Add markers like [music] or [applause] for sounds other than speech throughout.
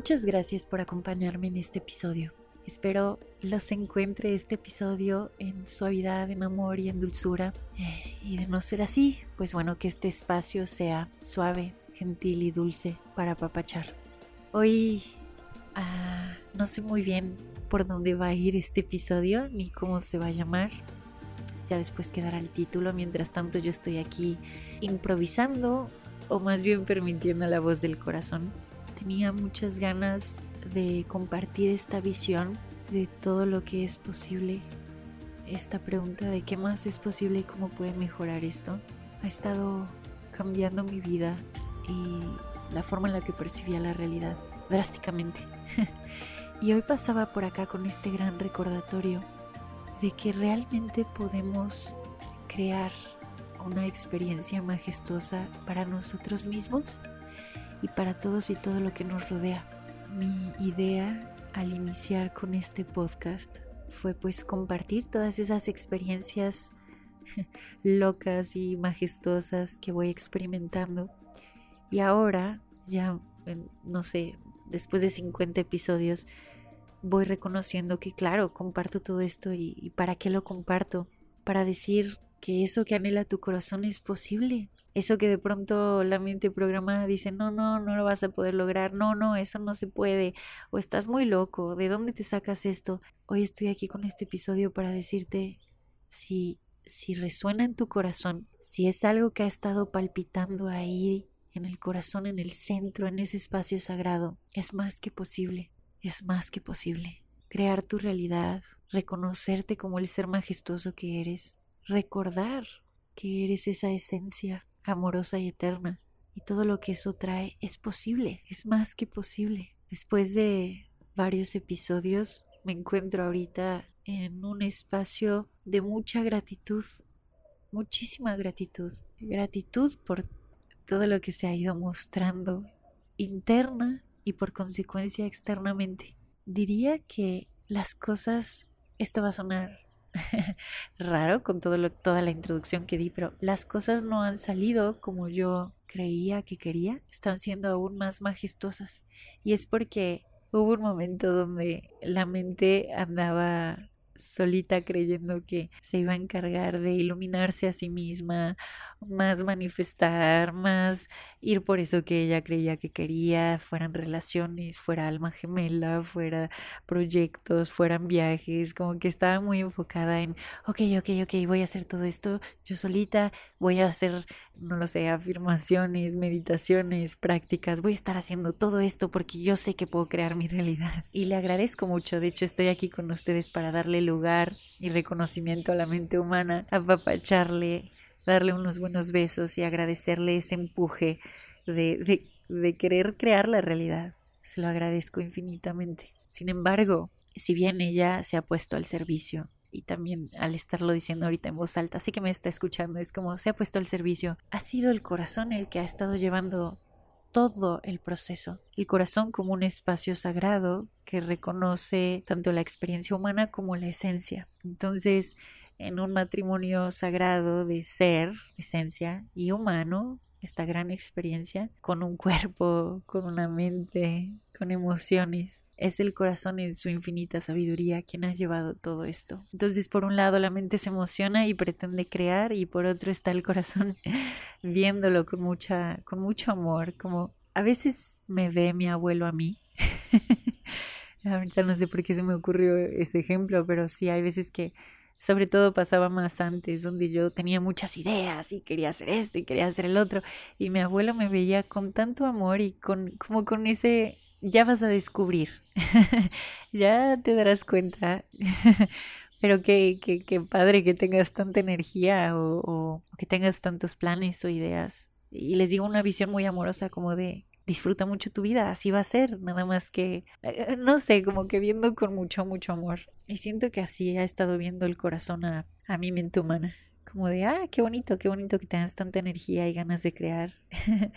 Muchas gracias por acompañarme en este episodio. Espero los encuentre este episodio en suavidad, en amor y en dulzura. Y de no ser así, pues bueno, que este espacio sea suave, gentil y dulce para papachar. Hoy ah, no sé muy bien por dónde va a ir este episodio ni cómo se va a llamar. Ya después quedará el título. Mientras tanto yo estoy aquí improvisando o más bien permitiendo la voz del corazón tenía muchas ganas de compartir esta visión de todo lo que es posible. Esta pregunta de qué más es posible y cómo puede mejorar esto ha estado cambiando mi vida y la forma en la que percibía la realidad drásticamente. [laughs] y hoy pasaba por acá con este gran recordatorio de que realmente podemos crear una experiencia majestuosa para nosotros mismos y para todos y todo lo que nos rodea. Mi idea al iniciar con este podcast fue pues compartir todas esas experiencias [laughs] locas y majestuosas que voy experimentando. Y ahora, ya, no sé, después de 50 episodios, voy reconociendo que claro, comparto todo esto y, y para qué lo comparto. Para decir que eso que anhela tu corazón es posible, eso que de pronto la mente programada dice, no, no, no lo vas a poder lograr, no, no, eso no se puede, o estás muy loco, ¿de dónde te sacas esto? Hoy estoy aquí con este episodio para decirte si, si resuena en tu corazón, si es algo que ha estado palpitando ahí en el corazón, en el centro, en ese espacio sagrado, es más que posible, es más que posible. Crear tu realidad, reconocerte como el ser majestuoso que eres, recordar que eres esa esencia amorosa y eterna. Y todo lo que eso trae es posible, es más que posible. Después de varios episodios, me encuentro ahorita en un espacio de mucha gratitud, muchísima gratitud. Gratitud por todo lo que se ha ido mostrando interna y por consecuencia externamente. Diría que las cosas, esto va a sonar [laughs] raro con toda la introducción que di, pero las cosas no han salido como yo creía que quería, están siendo aún más majestuosas. Y es porque hubo un momento donde la mente andaba solita creyendo que se iba a encargar de iluminarse a sí misma, más manifestar, más ir por eso que ella creía que quería, fueran relaciones, fuera alma gemela, fuera proyectos, fueran viajes, como que estaba muy enfocada en, ok, ok, ok, voy a hacer todo esto yo solita, voy a hacer, no lo sé, afirmaciones, meditaciones, prácticas, voy a estar haciendo todo esto porque yo sé que puedo crear mi realidad. Y le agradezco mucho, de hecho estoy aquí con ustedes para darle lugar y reconocimiento a la mente humana, apapacharle darle unos buenos besos y agradecerle ese empuje de, de, querer crear la realidad. Se lo agradezco infinitamente. Sin embargo, si bien ella se ha puesto al servicio y también al estarlo diciendo ahorita en voz alta, así que me está escuchando, es como se ha puesto al servicio, ha sido el corazón el que ha estado llevando todo el proceso. El corazón como un espacio sagrado que reconoce tanto la experiencia humana como la esencia. Entonces, en un matrimonio sagrado de ser, esencia y humano, esta gran experiencia con un cuerpo, con una mente, con emociones. Es el corazón en su infinita sabiduría quien ha llevado todo esto. Entonces, por un lado, la mente se emociona y pretende crear, y por otro está el corazón [laughs] viéndolo con mucha, con mucho amor, como a veces me ve mi abuelo a mí. [laughs] Ahorita no sé por qué se me ocurrió ese ejemplo, pero sí hay veces que sobre todo pasaba más antes, donde yo tenía muchas ideas y quería hacer esto y quería hacer el otro. Y mi abuelo me veía con tanto amor y con, como con ese, ya vas a descubrir, [laughs] ya te darás cuenta, [laughs] Pero qué, qué, qué padre que tengas tanta energía o, o que tengas tantos planes o ideas. Y les digo una visión muy amorosa como de disfruta mucho tu vida, así va a ser, nada más que, eh, no sé, como que viendo con mucho, mucho amor. Y siento que así ha estado viendo el corazón a, a mi mente humana, como de, ah, qué bonito, qué bonito que tengas tanta energía y ganas de crear. [laughs]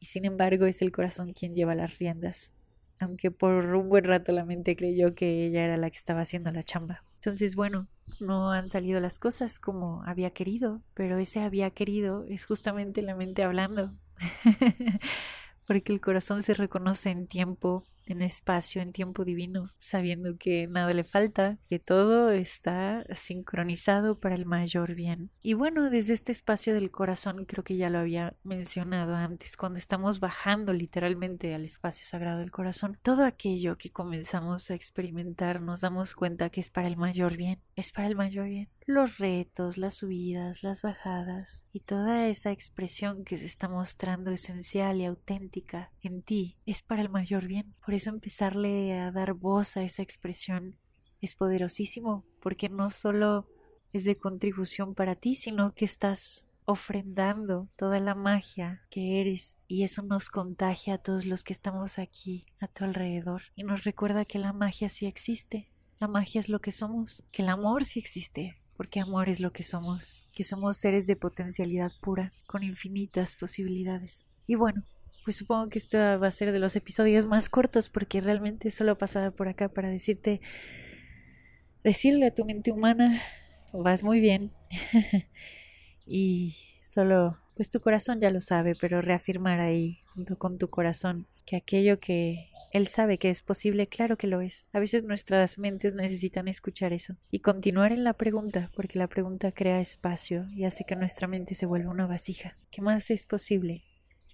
y sin embargo es el corazón quien lleva las riendas, aunque por un buen rato la mente creyó que ella era la que estaba haciendo la chamba. Entonces, bueno, no han salido las cosas como había querido, pero ese había querido es justamente la mente hablando. [laughs] porque el corazón se reconoce en tiempo, en espacio, en tiempo divino, sabiendo que nada le falta, que todo está sincronizado para el mayor bien. Y bueno, desde este espacio del corazón, creo que ya lo había mencionado antes, cuando estamos bajando literalmente al espacio sagrado del corazón, todo aquello que comenzamos a experimentar nos damos cuenta que es para el mayor bien, es para el mayor bien los retos, las subidas, las bajadas y toda esa expresión que se está mostrando esencial y auténtica en ti es para el mayor bien. Eso empezarle a dar voz a esa expresión es poderosísimo, porque no solo es de contribución para ti, sino que estás ofrendando toda la magia que eres y eso nos contagia a todos los que estamos aquí a tu alrededor y nos recuerda que la magia sí existe, la magia es lo que somos, que el amor sí existe, porque amor es lo que somos, que somos seres de potencialidad pura, con infinitas posibilidades. Y bueno, pues supongo que esto va a ser de los episodios más cortos porque realmente solo pasaba por acá para decirte, decirle a tu mente humana, vas muy bien. [laughs] y solo, pues tu corazón ya lo sabe, pero reafirmar ahí, junto con tu corazón, que aquello que él sabe que es posible, claro que lo es. A veces nuestras mentes necesitan escuchar eso y continuar en la pregunta, porque la pregunta crea espacio y hace que nuestra mente se vuelva una vasija. ¿Qué más es posible?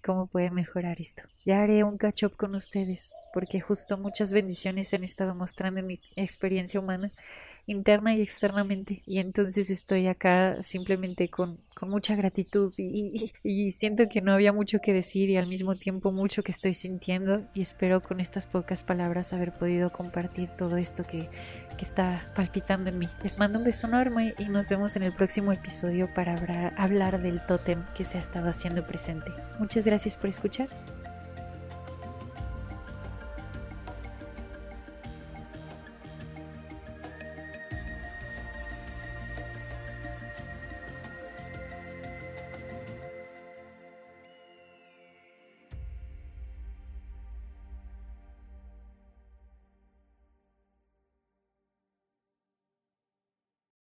¿Cómo puede mejorar esto? Ya haré un catch up con ustedes, porque justo muchas bendiciones se han estado mostrando en mi experiencia humana interna y externamente. Y entonces estoy acá simplemente con, con mucha gratitud y, y, siento que no había mucho que decir y al mismo tiempo mucho que estoy sintiendo y espero con estas pocas palabras haber podido compartir todo esto que, que está palpitando en mí. Les mando un beso enorme y nos vemos en el próximo episodio para hablar del tótem que se ha estado haciendo presente. Muchas gracias por escuchar.